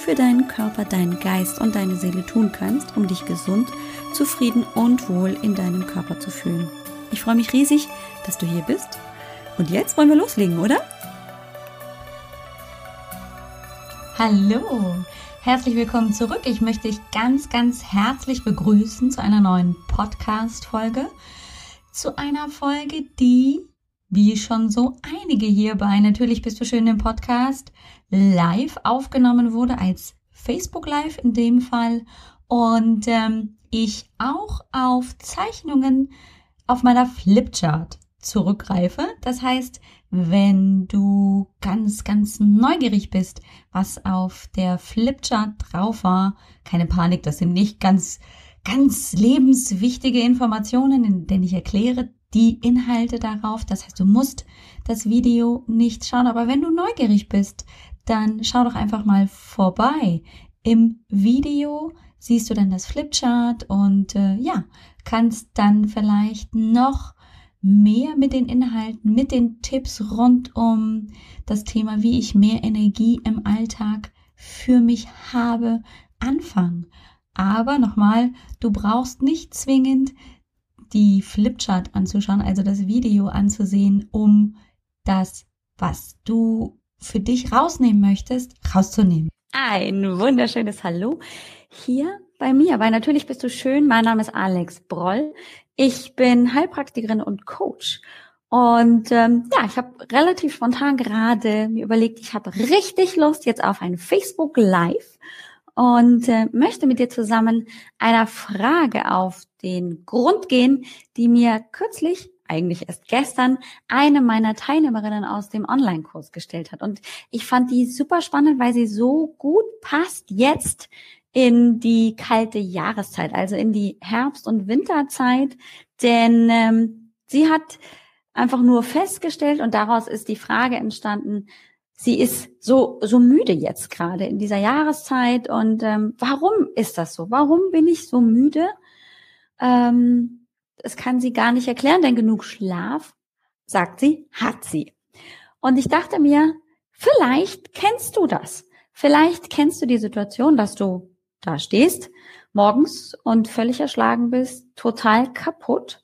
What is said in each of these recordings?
für deinen Körper, deinen Geist und deine Seele tun kannst, um dich gesund, zufrieden und wohl in deinem Körper zu fühlen. Ich freue mich riesig, dass du hier bist. Und jetzt wollen wir loslegen, oder? Hallo, herzlich willkommen zurück. Ich möchte dich ganz, ganz herzlich begrüßen zu einer neuen Podcast-Folge. Zu einer Folge, die, wie schon so einige hierbei, natürlich bist du schön im Podcast, live aufgenommen wurde, als Facebook Live in dem Fall. Und ähm, ich auch auf Zeichnungen auf meiner Flipchart zurückgreife. Das heißt, wenn du ganz, ganz neugierig bist, was auf der Flipchart drauf war, keine Panik, das sind nicht ganz, ganz lebenswichtige Informationen, denn ich erkläre die Inhalte darauf. Das heißt, du musst das Video nicht schauen, aber wenn du neugierig bist, dann schau doch einfach mal vorbei. Im Video siehst du dann das Flipchart und äh, ja, kannst dann vielleicht noch mehr mit den Inhalten, mit den Tipps rund um das Thema, wie ich mehr Energie im Alltag für mich habe, anfangen. Aber nochmal, du brauchst nicht zwingend die Flipchart anzuschauen, also das Video anzusehen, um das, was du für dich rausnehmen möchtest, rauszunehmen. Ein wunderschönes Hallo hier bei mir, weil natürlich bist du schön. Mein Name ist Alex Broll. Ich bin Heilpraktikerin und Coach. Und ähm, ja, ich habe relativ spontan gerade mir überlegt, ich habe richtig Lust jetzt auf ein Facebook Live und äh, möchte mit dir zusammen einer Frage auf den Grund gehen, die mir kürzlich eigentlich erst gestern eine meiner Teilnehmerinnen aus dem Online-Kurs gestellt hat. Und ich fand die super spannend, weil sie so gut passt jetzt in die kalte Jahreszeit, also in die Herbst- und Winterzeit. Denn ähm, sie hat einfach nur festgestellt und daraus ist die Frage entstanden, sie ist so, so müde jetzt gerade in dieser Jahreszeit. Und ähm, warum ist das so? Warum bin ich so müde? Ähm, es kann sie gar nicht erklären, denn genug Schlaf, sagt sie, hat sie. Und ich dachte mir, vielleicht kennst du das. Vielleicht kennst du die Situation, dass du da stehst, morgens und völlig erschlagen bist, total kaputt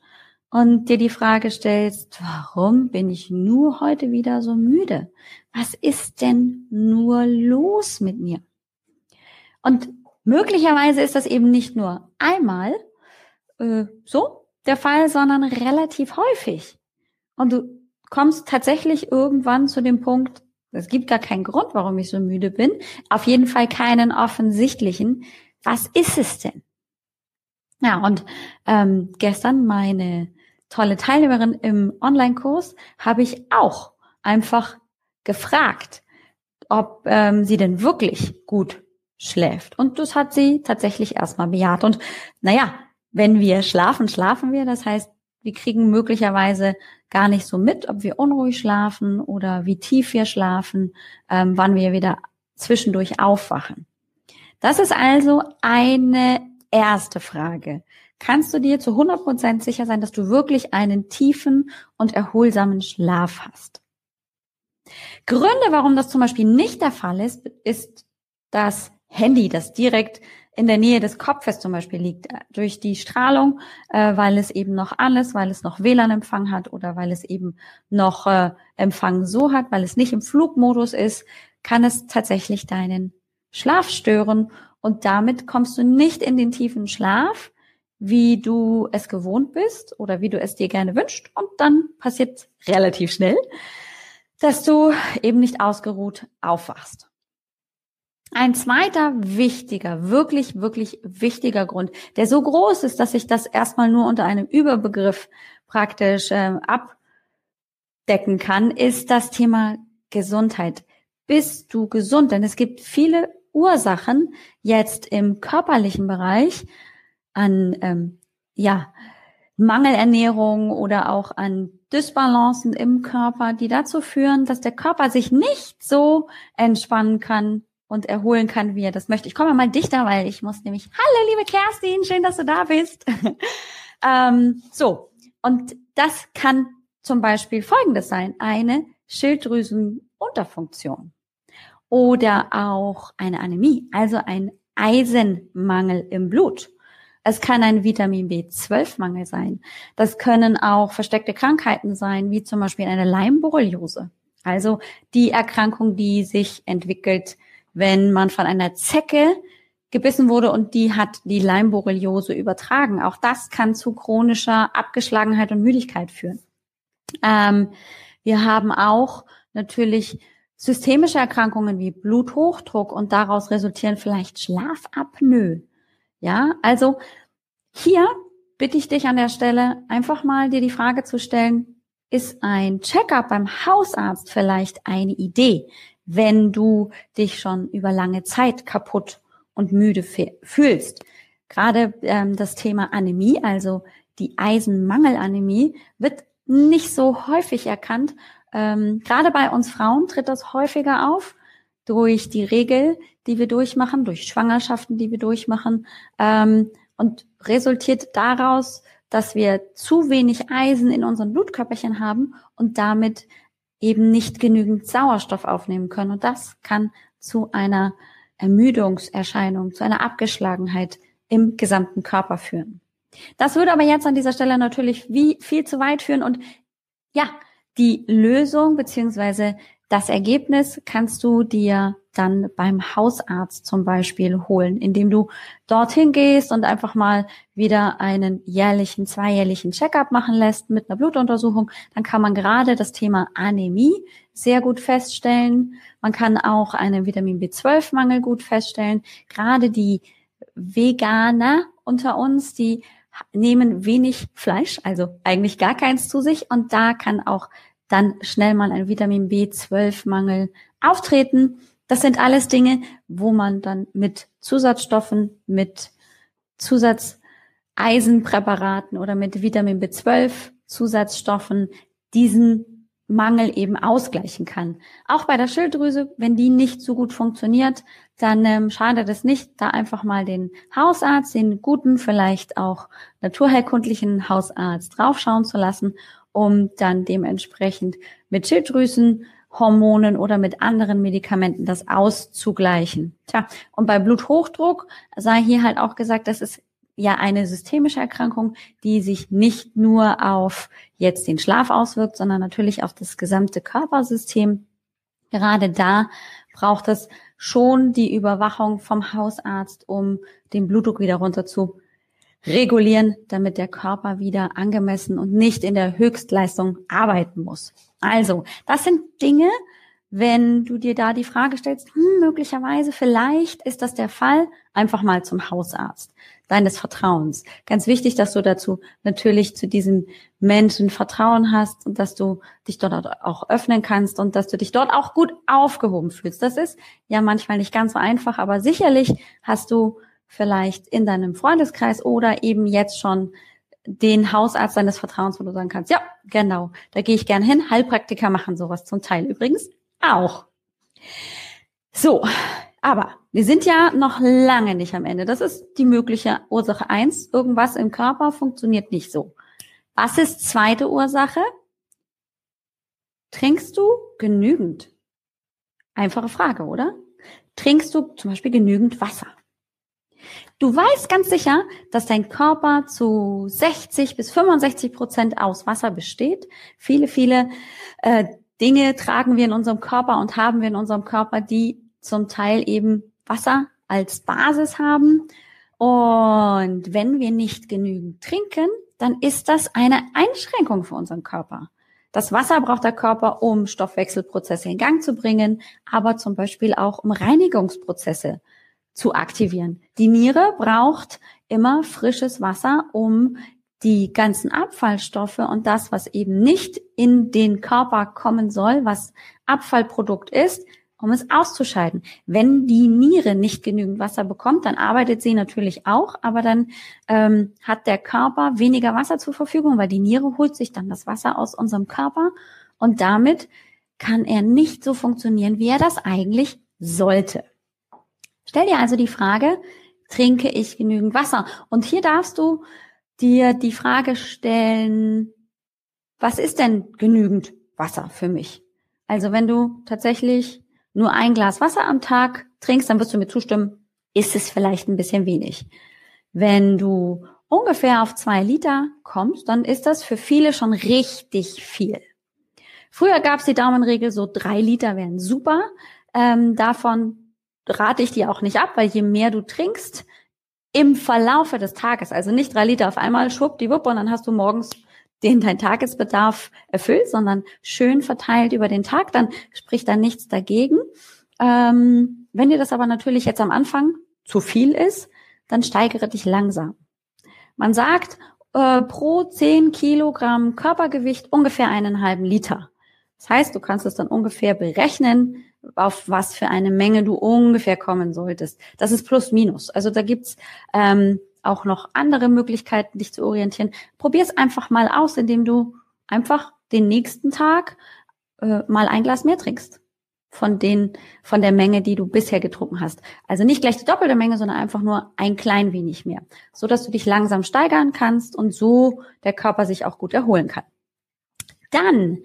und dir die Frage stellst, warum bin ich nur heute wieder so müde? Was ist denn nur los mit mir? Und möglicherweise ist das eben nicht nur einmal äh, so, der Fall, sondern relativ häufig. Und du kommst tatsächlich irgendwann zu dem Punkt, es gibt gar keinen Grund, warum ich so müde bin. Auf jeden Fall keinen offensichtlichen. Was ist es denn? Ja, und ähm, gestern meine tolle Teilnehmerin im Online-Kurs habe ich auch einfach gefragt, ob ähm, sie denn wirklich gut schläft. Und das hat sie tatsächlich erstmal bejaht. Und naja, wenn wir schlafen, schlafen wir. Das heißt, wir kriegen möglicherweise gar nicht so mit, ob wir unruhig schlafen oder wie tief wir schlafen, ähm, wann wir wieder zwischendurch aufwachen. Das ist also eine erste Frage. Kannst du dir zu 100 Prozent sicher sein, dass du wirklich einen tiefen und erholsamen Schlaf hast? Gründe, warum das zum Beispiel nicht der Fall ist, ist das Handy, das direkt in der Nähe des Kopfes zum Beispiel liegt, äh, durch die Strahlung, äh, weil es eben noch alles, weil es noch WLAN-Empfang hat oder weil es eben noch äh, Empfang so hat, weil es nicht im Flugmodus ist, kann es tatsächlich deinen Schlaf stören und damit kommst du nicht in den tiefen Schlaf, wie du es gewohnt bist oder wie du es dir gerne wünscht und dann passiert relativ schnell, dass du eben nicht ausgeruht aufwachst. Ein zweiter wichtiger, wirklich, wirklich wichtiger Grund, der so groß ist, dass ich das erstmal nur unter einem Überbegriff praktisch äh, abdecken kann, ist das Thema Gesundheit. Bist du gesund? Denn es gibt viele Ursachen jetzt im körperlichen Bereich, an ähm, ja, Mangelernährung oder auch an Dysbalancen im Körper, die dazu führen, dass der Körper sich nicht so entspannen kann und erholen kann, wie er das möchte. Ich komme mal dichter, weil ich muss nämlich, hallo liebe Kerstin, schön, dass du da bist. ähm, so, und das kann zum Beispiel folgendes sein, eine Schilddrüsenunterfunktion oder auch eine Anämie, also ein Eisenmangel im Blut. Es kann ein Vitamin B12-Mangel sein. Das können auch versteckte Krankheiten sein, wie zum Beispiel eine Leimborreliose. Also die Erkrankung, die sich entwickelt, wenn man von einer Zecke gebissen wurde und die hat die Leimborreliose übertragen. Auch das kann zu chronischer Abgeschlagenheit und Müdigkeit führen. Ähm, wir haben auch natürlich systemische Erkrankungen wie Bluthochdruck und daraus resultieren vielleicht Schlafapnoe. Ja, also hier bitte ich dich an der Stelle einfach mal dir die Frage zu stellen, ist ein Checkup beim Hausarzt vielleicht eine Idee, wenn du dich schon über lange Zeit kaputt und müde fühlst? Gerade ähm, das Thema Anämie, also die Eisenmangelanämie, wird nicht so häufig erkannt. Ähm, gerade bei uns Frauen tritt das häufiger auf durch die Regel, die wir durchmachen, durch Schwangerschaften, die wir durchmachen ähm, und resultiert daraus, dass wir zu wenig Eisen in unseren Blutkörperchen haben und damit eben nicht genügend Sauerstoff aufnehmen können. Und das kann zu einer Ermüdungserscheinung, zu einer Abgeschlagenheit im gesamten Körper führen. Das würde aber jetzt an dieser Stelle natürlich wie viel zu weit führen und ja, die Lösung beziehungsweise das Ergebnis kannst du dir dann beim Hausarzt zum Beispiel holen, indem du dorthin gehst und einfach mal wieder einen jährlichen, zweijährlichen Checkup machen lässt mit einer Blutuntersuchung. Dann kann man gerade das Thema Anämie sehr gut feststellen. Man kann auch einen Vitamin B12-Mangel gut feststellen. Gerade die Veganer unter uns, die nehmen wenig Fleisch, also eigentlich gar keins zu sich und da kann auch dann schnell mal ein Vitamin B12-Mangel auftreten. Das sind alles Dinge, wo man dann mit Zusatzstoffen, mit Zusatzeisenpräparaten oder mit Vitamin B12 Zusatzstoffen diesen Mangel eben ausgleichen kann. Auch bei der Schilddrüse, wenn die nicht so gut funktioniert, dann ähm, schadet es nicht, da einfach mal den Hausarzt, den guten, vielleicht auch naturheilkundlichen Hausarzt draufschauen zu lassen um dann dementsprechend mit Schilddrüsenhormonen oder mit anderen Medikamenten das auszugleichen. Tja, und bei Bluthochdruck sei hier halt auch gesagt, das ist ja eine systemische Erkrankung, die sich nicht nur auf jetzt den Schlaf auswirkt, sondern natürlich auf das gesamte Körpersystem. Gerade da braucht es schon die Überwachung vom Hausarzt, um den Blutdruck wieder runter zu regulieren, damit der Körper wieder angemessen und nicht in der Höchstleistung arbeiten muss. Also, das sind Dinge, wenn du dir da die Frage stellst, hm, möglicherweise, vielleicht ist das der Fall, einfach mal zum Hausarzt deines Vertrauens. Ganz wichtig, dass du dazu natürlich zu diesem Menschen Vertrauen hast und dass du dich dort auch öffnen kannst und dass du dich dort auch gut aufgehoben fühlst. Das ist ja manchmal nicht ganz so einfach, aber sicherlich hast du vielleicht in deinem Freundeskreis oder eben jetzt schon den Hausarzt deines Vertrauens, wo du sagen kannst, ja, genau, da gehe ich gerne hin. Heilpraktiker machen sowas zum Teil übrigens auch. So, aber wir sind ja noch lange nicht am Ende. Das ist die mögliche Ursache eins. Irgendwas im Körper funktioniert nicht so. Was ist zweite Ursache? Trinkst du genügend? Einfache Frage, oder? Trinkst du zum Beispiel genügend Wasser? Du weißt ganz sicher, dass dein Körper zu 60 bis 65 Prozent aus Wasser besteht. Viele, viele äh, Dinge tragen wir in unserem Körper und haben wir in unserem Körper, die zum Teil eben Wasser als Basis haben. Und wenn wir nicht genügend trinken, dann ist das eine Einschränkung für unseren Körper. Das Wasser braucht der Körper, um Stoffwechselprozesse in Gang zu bringen, aber zum Beispiel auch um Reinigungsprozesse zu aktivieren. Die Niere braucht immer frisches Wasser, um die ganzen Abfallstoffe und das, was eben nicht in den Körper kommen soll, was Abfallprodukt ist, um es auszuscheiden. Wenn die Niere nicht genügend Wasser bekommt, dann arbeitet sie natürlich auch, aber dann ähm, hat der Körper weniger Wasser zur Verfügung, weil die Niere holt sich dann das Wasser aus unserem Körper und damit kann er nicht so funktionieren, wie er das eigentlich sollte. Stell dir also die Frage, trinke ich genügend Wasser? Und hier darfst du dir die Frage stellen, was ist denn genügend Wasser für mich? Also wenn du tatsächlich nur ein Glas Wasser am Tag trinkst, dann wirst du mir zustimmen, ist es vielleicht ein bisschen wenig. Wenn du ungefähr auf zwei Liter kommst, dann ist das für viele schon richtig viel. Früher gab es die Daumenregel, so drei Liter wären super. Ähm, davon rate ich dir auch nicht ab, weil je mehr du trinkst im Verlaufe des Tages, also nicht drei Liter auf einmal, schwuppdiwupp, und dann hast du morgens den dein Tagesbedarf erfüllt, sondern schön verteilt über den Tag, dann spricht da nichts dagegen. Ähm, wenn dir das aber natürlich jetzt am Anfang zu viel ist, dann steigere dich langsam. Man sagt äh, pro 10 Kilogramm Körpergewicht ungefähr einen halben Liter. Das heißt, du kannst es dann ungefähr berechnen, auf was für eine Menge du ungefähr kommen solltest. Das ist plus minus. Also da gibt's ähm, auch noch andere Möglichkeiten, dich zu orientieren. Probier es einfach mal aus, indem du einfach den nächsten Tag äh, mal ein Glas mehr trinkst von den von der Menge, die du bisher getrunken hast. Also nicht gleich die doppelte Menge, sondern einfach nur ein klein wenig mehr, so dass du dich langsam steigern kannst und so der Körper sich auch gut erholen kann. Dann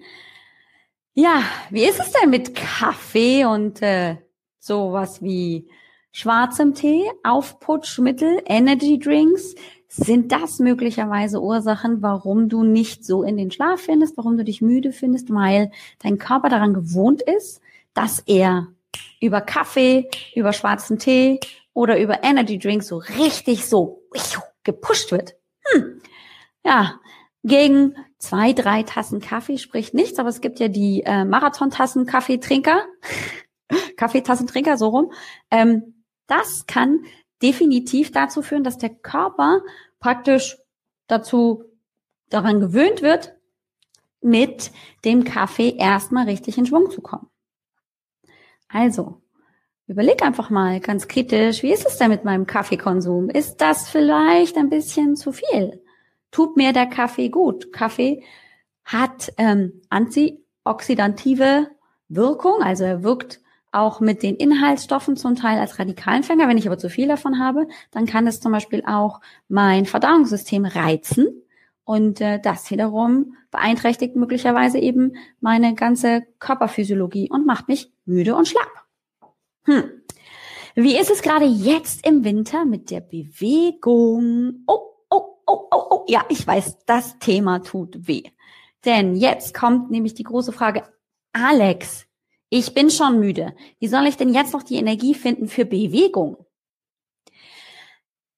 ja, wie ist es denn mit Kaffee und äh, sowas wie schwarzem Tee, Aufputschmittel, Energy Drinks? Sind das möglicherweise Ursachen, warum du nicht so in den Schlaf findest, warum du dich müde findest, weil dein Körper daran gewohnt ist, dass er über Kaffee, über schwarzen Tee oder über Energy Drinks so richtig so gepusht wird? Hm. Ja, gegen zwei, drei Tassen Kaffee spricht nichts, aber es gibt ja die äh, Marathontassen Kaffeetrinker, Kaffeetassentrinker, so rum. Ähm, das kann definitiv dazu führen, dass der Körper praktisch dazu daran gewöhnt wird, mit dem Kaffee erstmal richtig in Schwung zu kommen. Also, überleg einfach mal ganz kritisch, wie ist es denn mit meinem Kaffeekonsum? Ist das vielleicht ein bisschen zu viel? Tut mir der Kaffee gut. Kaffee hat ähm, antioxidative Wirkung, also er wirkt auch mit den Inhaltsstoffen zum Teil als Radikalenfänger. Wenn ich aber zu viel davon habe, dann kann es zum Beispiel auch mein Verdauungssystem reizen. Und äh, das wiederum beeinträchtigt möglicherweise eben meine ganze Körperphysiologie und macht mich müde und schlapp. Hm. Wie ist es gerade jetzt im Winter mit der Bewegung? Oh, oh, oh, oh, ja, ich weiß, das Thema tut weh. Denn jetzt kommt nämlich die große Frage, Alex, ich bin schon müde. Wie soll ich denn jetzt noch die Energie finden für Bewegung?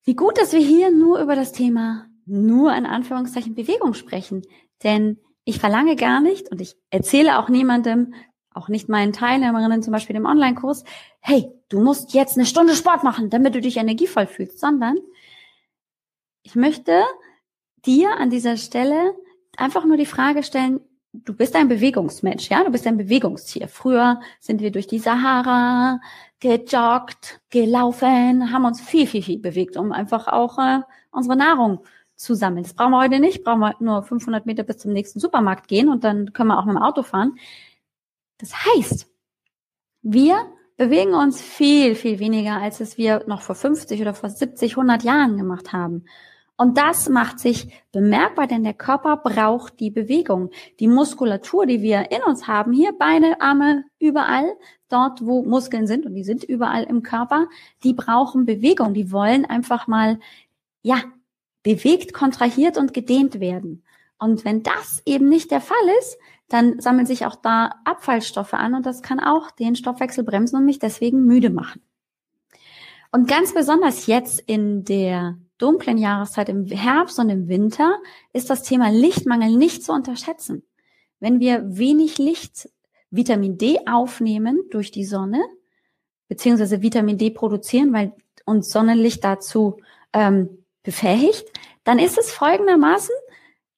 Wie gut, dass wir hier nur über das Thema nur in Anführungszeichen Bewegung sprechen. Denn ich verlange gar nicht und ich erzähle auch niemandem, auch nicht meinen Teilnehmerinnen zum Beispiel im Online-Kurs, hey, du musst jetzt eine Stunde Sport machen, damit du dich energievoll fühlst, sondern ich möchte dir an dieser Stelle einfach nur die Frage stellen, du bist ein Bewegungsmensch, ja, du bist ein Bewegungstier. Früher sind wir durch die Sahara gejoggt, gelaufen, haben uns viel, viel, viel bewegt, um einfach auch äh, unsere Nahrung zu sammeln. Das brauchen wir heute nicht, brauchen wir nur 500 Meter bis zum nächsten Supermarkt gehen und dann können wir auch mit dem Auto fahren. Das heißt, wir bewegen uns viel, viel weniger, als es wir noch vor 50 oder vor 70, 100 Jahren gemacht haben. Und das macht sich bemerkbar, denn der Körper braucht die Bewegung. Die Muskulatur, die wir in uns haben, hier Beine, Arme, überall, dort, wo Muskeln sind, und die sind überall im Körper, die brauchen Bewegung. Die wollen einfach mal, ja, bewegt, kontrahiert und gedehnt werden. Und wenn das eben nicht der Fall ist, dann sammeln sich auch da Abfallstoffe an und das kann auch den Stoffwechsel bremsen und mich deswegen müde machen. Und ganz besonders jetzt in der dunklen Jahreszeit im Herbst und im Winter ist das Thema Lichtmangel nicht zu unterschätzen. Wenn wir wenig Licht, Vitamin D aufnehmen durch die Sonne, beziehungsweise Vitamin D produzieren, weil uns Sonnenlicht dazu ähm, befähigt, dann ist es folgendermaßen,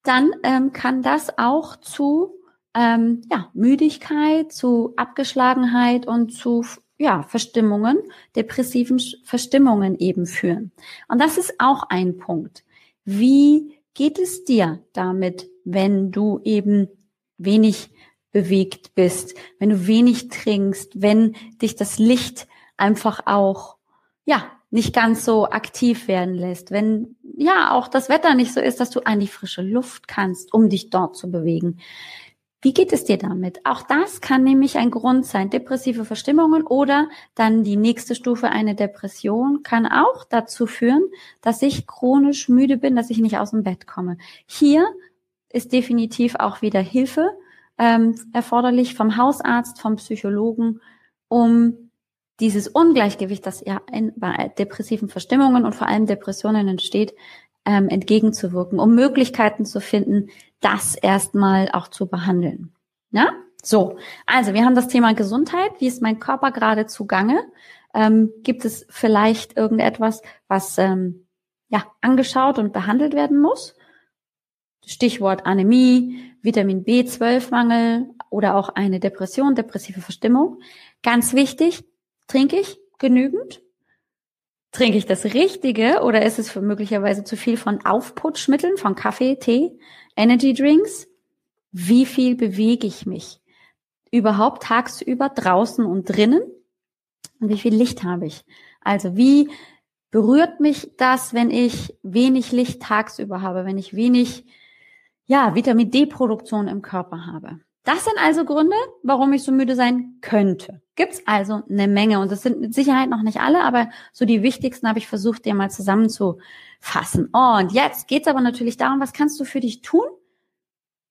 dann ähm, kann das auch zu ähm, ja, Müdigkeit, zu Abgeschlagenheit und zu ja, Verstimmungen, depressiven Verstimmungen eben führen. Und das ist auch ein Punkt. Wie geht es dir damit, wenn du eben wenig bewegt bist, wenn du wenig trinkst, wenn dich das Licht einfach auch, ja, nicht ganz so aktiv werden lässt, wenn ja auch das Wetter nicht so ist, dass du an die frische Luft kannst, um dich dort zu bewegen. Wie geht es dir damit? Auch das kann nämlich ein Grund sein. Depressive Verstimmungen oder dann die nächste Stufe, eine Depression, kann auch dazu führen, dass ich chronisch müde bin, dass ich nicht aus dem Bett komme. Hier ist definitiv auch wieder Hilfe ähm, erforderlich vom Hausarzt, vom Psychologen, um dieses Ungleichgewicht, das ja in, bei depressiven Verstimmungen und vor allem Depressionen entsteht, ähm, entgegenzuwirken, um Möglichkeiten zu finden, das erstmal auch zu behandeln. Ja? So, also wir haben das Thema Gesundheit. Wie ist mein Körper gerade zugange? Ähm, gibt es vielleicht irgendetwas, was ähm, ja angeschaut und behandelt werden muss? Stichwort Anämie, Vitamin B12-Mangel oder auch eine Depression, depressive Verstimmung. Ganz wichtig, trinke ich genügend? Trinke ich das Richtige oder ist es möglicherweise zu viel von Aufputschmitteln, von Kaffee, Tee, Energy Drinks? Wie viel bewege ich mich? Überhaupt tagsüber draußen und drinnen? Und wie viel Licht habe ich? Also wie berührt mich das, wenn ich wenig Licht tagsüber habe, wenn ich wenig ja, Vitamin D-Produktion im Körper habe. Das sind also Gründe, warum ich so müde sein könnte. Gibt's also eine Menge und das sind mit Sicherheit noch nicht alle, aber so die wichtigsten habe ich versucht, dir mal zusammenzufassen. und jetzt geht's aber natürlich darum, was kannst du für dich tun,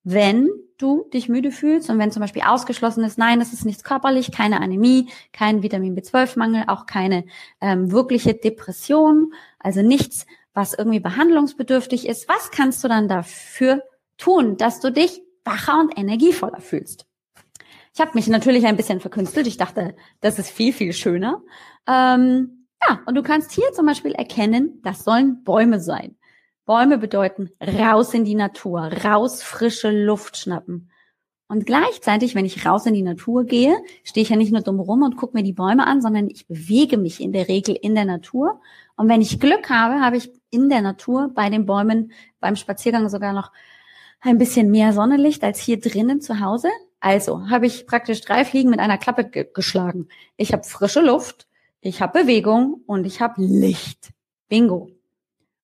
wenn du dich müde fühlst und wenn zum Beispiel ausgeschlossen ist, nein, es ist nichts körperlich, keine Anämie, kein Vitamin B12-Mangel, auch keine ähm, wirkliche Depression, also nichts, was irgendwie behandlungsbedürftig ist. Was kannst du dann dafür tun, dass du dich wacher und energievoller fühlst. Ich habe mich natürlich ein bisschen verkünstelt. Ich dachte, das ist viel, viel schöner. Ähm, ja, und du kannst hier zum Beispiel erkennen, das sollen Bäume sein. Bäume bedeuten raus in die Natur, raus frische Luft schnappen. Und gleichzeitig, wenn ich raus in die Natur gehe, stehe ich ja nicht nur dumm rum und gucke mir die Bäume an, sondern ich bewege mich in der Regel in der Natur. Und wenn ich Glück habe, habe ich in der Natur bei den Bäumen beim Spaziergang sogar noch ein bisschen mehr Sonnenlicht als hier drinnen zu Hause. Also habe ich praktisch drei Fliegen mit einer Klappe ge geschlagen. Ich habe frische Luft, ich habe Bewegung und ich habe Licht. Bingo.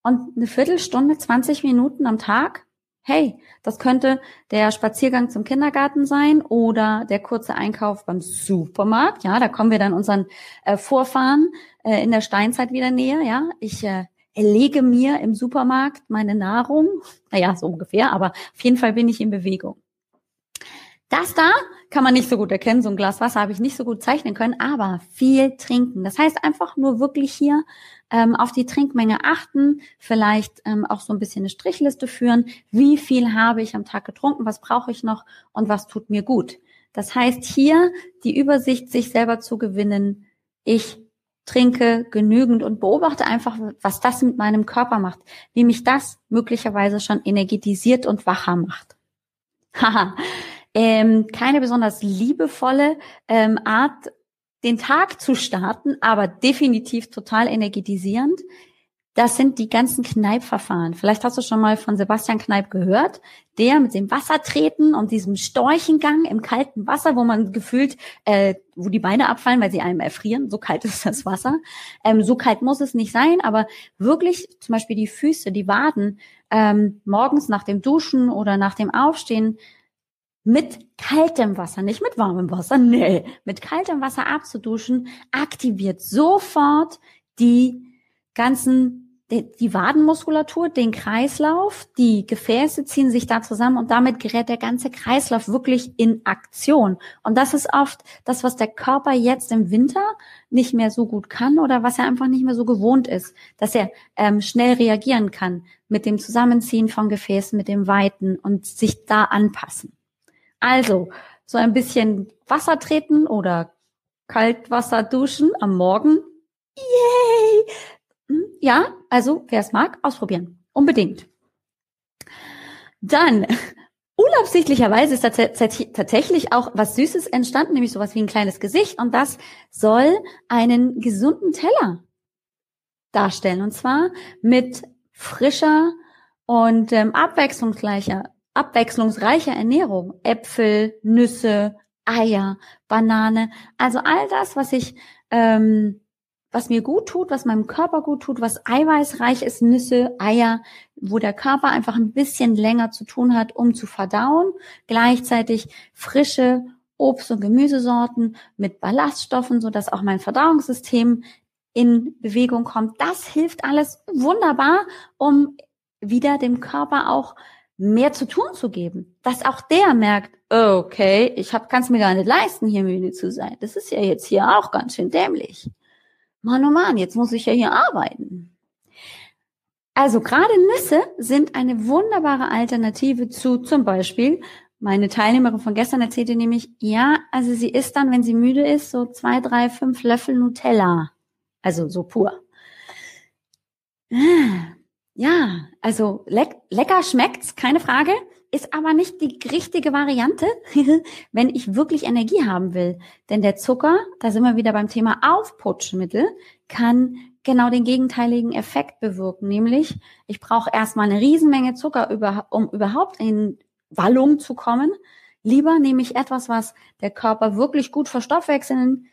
Und eine Viertelstunde, 20 Minuten am Tag, hey, das könnte der Spaziergang zum Kindergarten sein oder der kurze Einkauf beim Supermarkt. Ja, da kommen wir dann unseren äh, Vorfahren äh, in der Steinzeit wieder näher. Ja, ich äh, erlege mir im Supermarkt meine Nahrung. Naja, so ungefähr, aber auf jeden Fall bin ich in Bewegung. Das da kann man nicht so gut erkennen. So ein Glas Wasser habe ich nicht so gut zeichnen können, aber viel trinken. Das heißt einfach nur wirklich hier ähm, auf die Trinkmenge achten, vielleicht ähm, auch so ein bisschen eine Strichliste führen. Wie viel habe ich am Tag getrunken? Was brauche ich noch? Und was tut mir gut? Das heißt hier die Übersicht sich selber zu gewinnen. Ich trinke genügend und beobachte einfach, was das mit meinem Körper macht, wie mich das möglicherweise schon energetisiert und wacher macht. Haha, ähm, keine besonders liebevolle ähm, Art, den Tag zu starten, aber definitiv total energetisierend. Das sind die ganzen Kneipverfahren. Vielleicht hast du schon mal von Sebastian Kneip gehört, der mit dem Wassertreten und diesem Storchengang im kalten Wasser, wo man gefühlt, äh, wo die Beine abfallen, weil sie einem erfrieren. So kalt ist das Wasser. Ähm, so kalt muss es nicht sein, aber wirklich zum Beispiel die Füße, die Waden, ähm, morgens nach dem Duschen oder nach dem Aufstehen mit kaltem Wasser, nicht mit warmem Wasser, nee, mit kaltem Wasser abzuduschen, aktiviert sofort die ganzen die Wadenmuskulatur, den Kreislauf, die Gefäße ziehen sich da zusammen und damit gerät der ganze Kreislauf wirklich in Aktion. Und das ist oft das, was der Körper jetzt im Winter nicht mehr so gut kann oder was er einfach nicht mehr so gewohnt ist, dass er ähm, schnell reagieren kann mit dem Zusammenziehen von Gefäßen, mit dem Weiten und sich da anpassen. Also, so ein bisschen Wasser treten oder Kaltwasser duschen am Morgen. Yay! Hm, ja, also wer es mag, ausprobieren. Unbedingt. Dann Unabsichtlicherweise ist tatsächlich auch was Süßes entstanden, nämlich sowas wie ein kleines Gesicht und das soll einen gesunden Teller darstellen und zwar mit frischer und ähm, abwechslungsreicher, abwechslungsreicher Ernährung. Äpfel, Nüsse, Eier, Banane, also all das, was ich ähm, was mir gut tut, was meinem Körper gut tut, was eiweißreich ist, Nüsse, Eier, wo der Körper einfach ein bisschen länger zu tun hat, um zu verdauen. Gleichzeitig frische Obst- und Gemüsesorten mit Ballaststoffen, so dass auch mein Verdauungssystem in Bewegung kommt. Das hilft alles wunderbar, um wieder dem Körper auch mehr zu tun zu geben. Dass auch der merkt, okay, ich kann es mir gar nicht leisten, hier müde zu sein. Das ist ja jetzt hier auch ganz schön dämlich. Mann, oh Mann, jetzt muss ich ja hier arbeiten. Also gerade Nüsse sind eine wunderbare Alternative zu zum Beispiel, meine Teilnehmerin von gestern erzählte nämlich, ja, also sie isst dann, wenn sie müde ist, so zwei, drei, fünf Löffel Nutella. Also so pur. Ja, also leck, lecker schmeckt's, keine Frage, ist aber nicht die richtige Variante, wenn ich wirklich Energie haben will. Denn der Zucker, da sind wir wieder beim Thema Aufputschmittel, kann genau den gegenteiligen Effekt bewirken. Nämlich, ich brauche erstmal eine Riesenmenge Zucker, um überhaupt in Wallung zu kommen. Lieber nehme ich etwas, was der Körper wirklich gut verstoffwechseln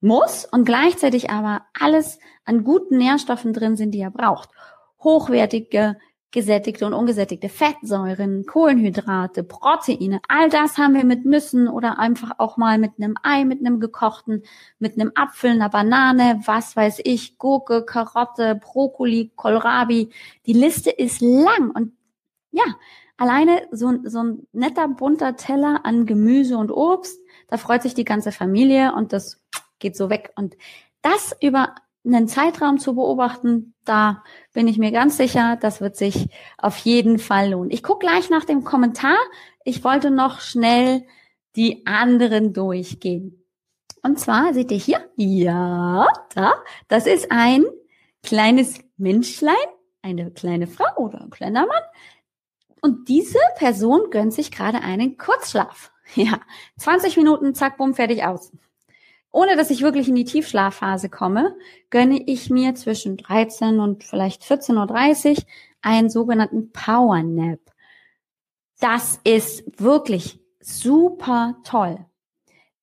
muss und gleichzeitig aber alles an guten Nährstoffen drin sind, die er braucht. Gesättigte und ungesättigte Fettsäuren, Kohlenhydrate, Proteine, all das haben wir mit Nüssen oder einfach auch mal mit einem Ei, mit einem gekochten, mit einem Apfel, einer Banane, was weiß ich, Gurke, Karotte, Brokkoli, Kohlrabi. Die Liste ist lang und ja, alleine so, so ein netter bunter Teller an Gemüse und Obst, da freut sich die ganze Familie und das geht so weg und das über einen Zeitraum zu beobachten, da bin ich mir ganz sicher, das wird sich auf jeden Fall lohnen. Ich gucke gleich nach dem Kommentar. Ich wollte noch schnell die anderen durchgehen. Und zwar seht ihr hier, ja, da, das ist ein kleines Menschlein, eine kleine Frau oder ein kleiner Mann. Und diese Person gönnt sich gerade einen Kurzschlaf. Ja, 20 Minuten, zack, bumm, fertig aus ohne dass ich wirklich in die Tiefschlafphase komme, gönne ich mir zwischen 13 und vielleicht 14.30 Uhr einen sogenannten Power Nap. Das ist wirklich super toll.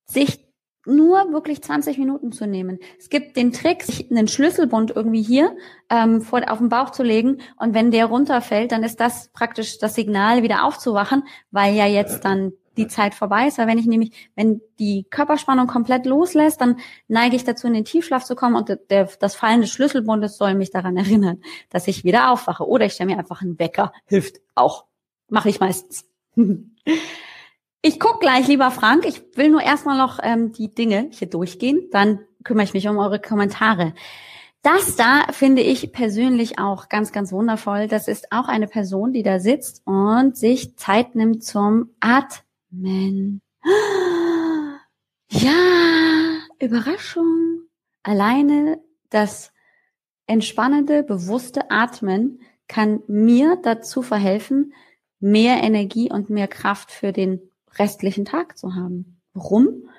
Sich nur wirklich 20 Minuten zu nehmen. Es gibt den Trick, sich einen Schlüsselbund irgendwie hier ähm, vor, auf den Bauch zu legen und wenn der runterfällt, dann ist das praktisch das Signal, wieder aufzuwachen, weil ja jetzt dann die Zeit vorbei ist. Weil wenn ich nämlich, wenn die Körperspannung komplett loslässt, dann neige ich dazu, in den Tiefschlaf zu kommen und der, das Fallen des Schlüsselbundes soll mich daran erinnern, dass ich wieder aufwache. Oder ich stelle mir einfach einen Wecker. Hilft auch. Mache ich meistens. Ich guck gleich, lieber Frank. Ich will nur erstmal noch ähm, die Dinge hier durchgehen. Dann kümmere ich mich um eure Kommentare. Das da finde ich persönlich auch ganz, ganz wundervoll. Das ist auch eine Person, die da sitzt und sich Zeit nimmt zum Atmen. Atmen. Ja, Überraschung. Alleine das entspannende, bewusste Atmen kann mir dazu verhelfen, mehr Energie und mehr Kraft für den restlichen Tag zu haben. Warum?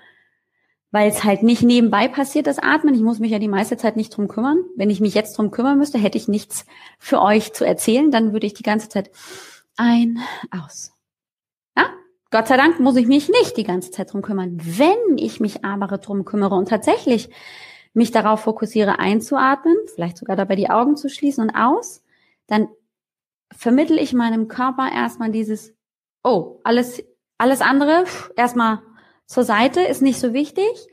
Weil es halt nicht nebenbei passiert, das Atmen. Ich muss mich ja die meiste Zeit nicht drum kümmern. Wenn ich mich jetzt drum kümmern müsste, hätte ich nichts für euch zu erzählen. Dann würde ich die ganze Zeit ein, aus, Gott sei Dank muss ich mich nicht die ganze Zeit drum kümmern. Wenn ich mich aber drum kümmere und tatsächlich mich darauf fokussiere, einzuatmen, vielleicht sogar dabei die Augen zu schließen und aus, dann vermittel ich meinem Körper erstmal dieses, oh, alles, alles andere erstmal zur Seite, ist nicht so wichtig.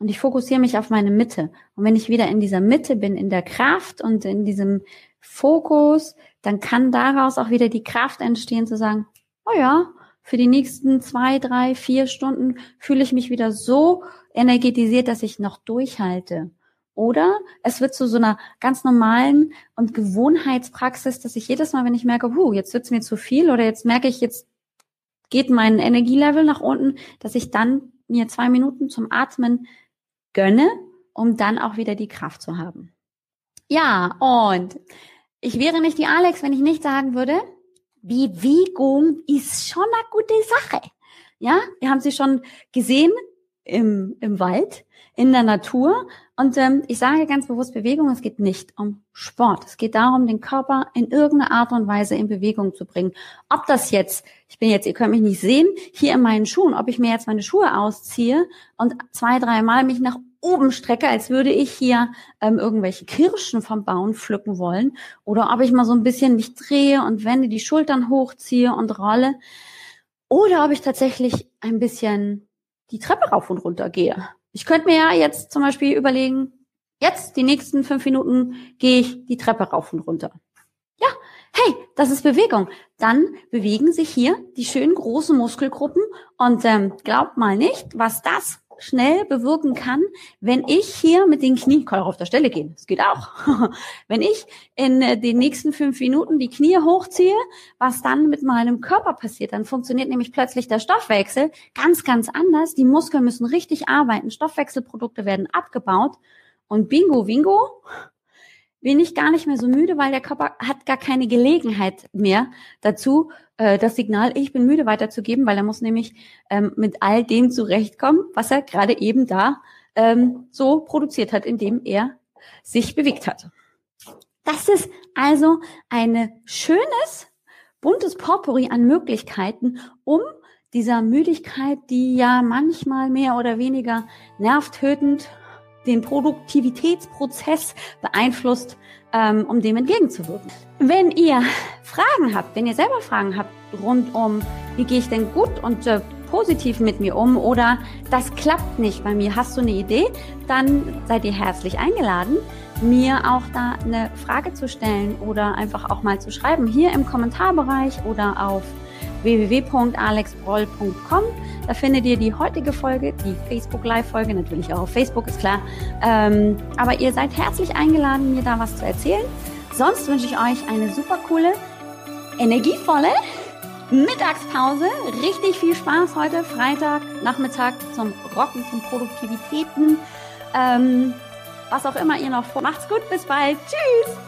Und ich fokussiere mich auf meine Mitte. Und wenn ich wieder in dieser Mitte bin, in der Kraft und in diesem Fokus, dann kann daraus auch wieder die Kraft entstehen zu sagen, oh ja, für die nächsten zwei, drei, vier Stunden fühle ich mich wieder so energetisiert, dass ich noch durchhalte. Oder es wird zu so einer ganz normalen und Gewohnheitspraxis, dass ich jedes Mal, wenn ich merke, huh, jetzt wird's mir zu viel oder jetzt merke ich, jetzt geht mein Energielevel nach unten, dass ich dann mir zwei Minuten zum Atmen gönne, um dann auch wieder die Kraft zu haben. Ja, und ich wäre nicht die Alex, wenn ich nicht sagen würde, Bewegung ist schon eine gute Sache. Ja, wir haben sie schon gesehen im, im Wald, in der Natur. Und ähm, ich sage ganz bewusst Bewegung, es geht nicht um Sport. Es geht darum, den Körper in irgendeiner Art und Weise in Bewegung zu bringen. Ob das jetzt, ich bin jetzt, ihr könnt mich nicht sehen, hier in meinen Schuhen, ob ich mir jetzt meine Schuhe ausziehe und zwei, dreimal mich nach oben strecke, als würde ich hier ähm, irgendwelche Kirschen vom Baum pflücken wollen, oder ob ich mal so ein bisschen mich drehe und wende, die Schultern hochziehe und rolle, oder ob ich tatsächlich ein bisschen die Treppe rauf und runter gehe. Ich könnte mir ja jetzt zum Beispiel überlegen, jetzt die nächsten fünf Minuten gehe ich die Treppe rauf und runter. Ja, hey, das ist Bewegung. Dann bewegen sich hier die schönen großen Muskelgruppen und ähm, glaubt mal nicht, was das schnell bewirken kann, wenn ich hier mit den Knien, kann auch auf der Stelle gehen, das geht auch, wenn ich in äh, den nächsten fünf Minuten die Knie hochziehe, was dann mit meinem Körper passiert, dann funktioniert nämlich plötzlich der Stoffwechsel ganz, ganz anders. Die Muskeln müssen richtig arbeiten, Stoffwechselprodukte werden abgebaut und bingo, bingo, bin ich gar nicht mehr so müde, weil der Körper hat gar keine Gelegenheit mehr dazu, äh, das Signal, ich bin müde weiterzugeben, weil er muss nämlich ähm, mit all dem zurechtkommen, was er gerade eben da ähm, so produziert hat, indem er sich bewegt hat. Das ist also ein schönes, buntes Potpourri an Möglichkeiten, um dieser Müdigkeit, die ja manchmal mehr oder weniger nervtötend den Produktivitätsprozess beeinflusst, ähm, um dem entgegenzuwirken. Wenn ihr Fragen habt, wenn ihr selber Fragen habt rund um, wie gehe ich denn gut und äh, positiv mit mir um oder das klappt nicht bei mir, hast du eine Idee, dann seid ihr herzlich eingeladen, mir auch da eine Frage zu stellen oder einfach auch mal zu schreiben hier im Kommentarbereich oder auf www.alexbroll.com. Da findet ihr die heutige Folge, die Facebook Live-Folge, natürlich auch auf Facebook, ist klar. Ähm, aber ihr seid herzlich eingeladen, mir da was zu erzählen. Sonst wünsche ich euch eine super coole, energievolle Mittagspause. Richtig viel Spaß heute, Freitag, Nachmittag zum Rocken, zum Produktivitäten. Ähm, was auch immer ihr noch vor. Macht's gut, bis bald. Tschüss!